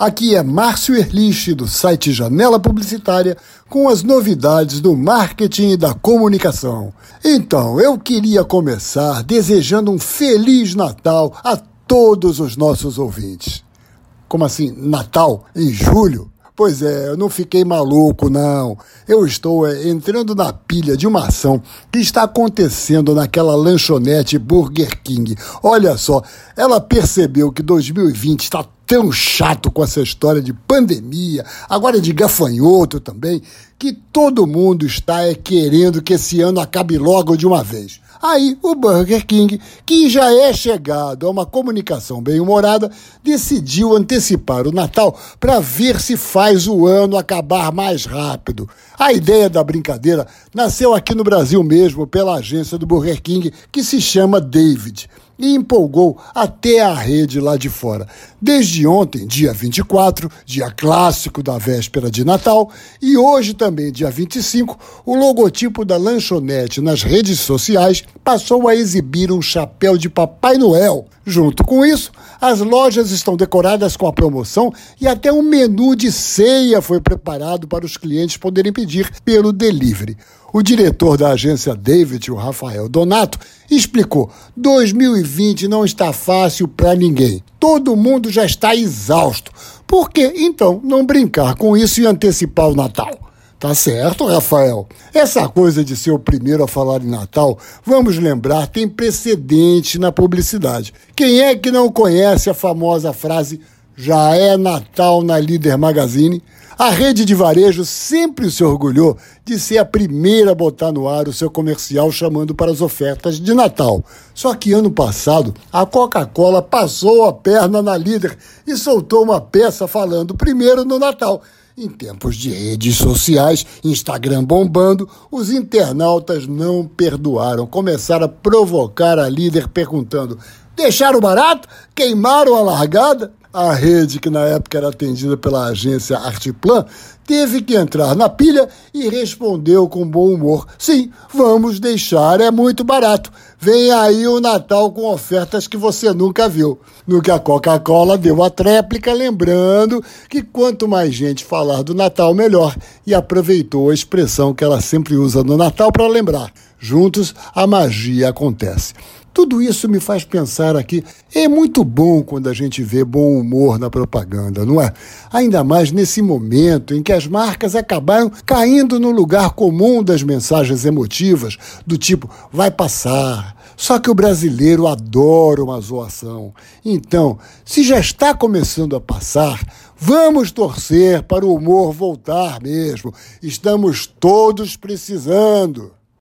Aqui é Márcio Erlich, do site Janela Publicitária, com as novidades do marketing e da comunicação. Então, eu queria começar desejando um Feliz Natal a todos os nossos ouvintes. Como assim, Natal em julho? Pois é, eu não fiquei maluco, não. Eu estou é, entrando na pilha de uma ação que está acontecendo naquela lanchonete Burger King. Olha só, ela percebeu que 2020 está tão chato com essa história de pandemia, agora de gafanhoto também, que todo mundo está é, querendo que esse ano acabe logo de uma vez. Aí o Burger King, que já é chegado a uma comunicação bem-humorada, decidiu antecipar o Natal para ver se faz o ano acabar mais rápido. A ideia da brincadeira nasceu aqui no Brasil mesmo pela agência do Burger King, que se chama David e empolgou até a rede lá de fora. Desde ontem, dia 24, dia clássico da véspera de Natal, e hoje também, dia 25, o logotipo da lanchonete nas redes sociais passou a exibir um chapéu de Papai Noel. Junto com isso, as lojas estão decoradas com a promoção e até um menu de ceia foi preparado para os clientes poderem pedir pelo delivery. O diretor da agência David, o Rafael Donato, explicou: 2020 não está fácil para ninguém. Todo mundo já está exausto. Por que então não brincar com isso e antecipar o Natal? Tá certo, Rafael. Essa coisa de ser o primeiro a falar em Natal, vamos lembrar, tem precedente na publicidade. Quem é que não conhece a famosa frase já é Natal na Líder Magazine? A rede de varejo sempre se orgulhou de ser a primeira a botar no ar o seu comercial chamando para as ofertas de Natal. Só que ano passado, a Coca-Cola passou a perna na líder e soltou uma peça falando primeiro no Natal. Em tempos de redes sociais, Instagram bombando, os internautas não perdoaram. Começaram a provocar a líder perguntando: deixaram barato? Queimaram a largada? A rede, que na época era atendida pela agência Artiplan, teve que entrar na pilha e respondeu com bom humor: Sim, vamos deixar, é muito barato. Vem aí o Natal com ofertas que você nunca viu. No que a Coca-Cola deu a tréplica, lembrando que quanto mais gente falar do Natal, melhor. E aproveitou a expressão que ela sempre usa no Natal para lembrar: juntos a magia acontece. Tudo isso me faz pensar aqui. É muito bom quando a gente vê bom humor na propaganda, não é? Ainda mais nesse momento em que as marcas acabaram caindo no lugar comum das mensagens emotivas, do tipo, vai passar. Só que o brasileiro adora uma zoação. Então, se já está começando a passar, vamos torcer para o humor voltar mesmo. Estamos todos precisando.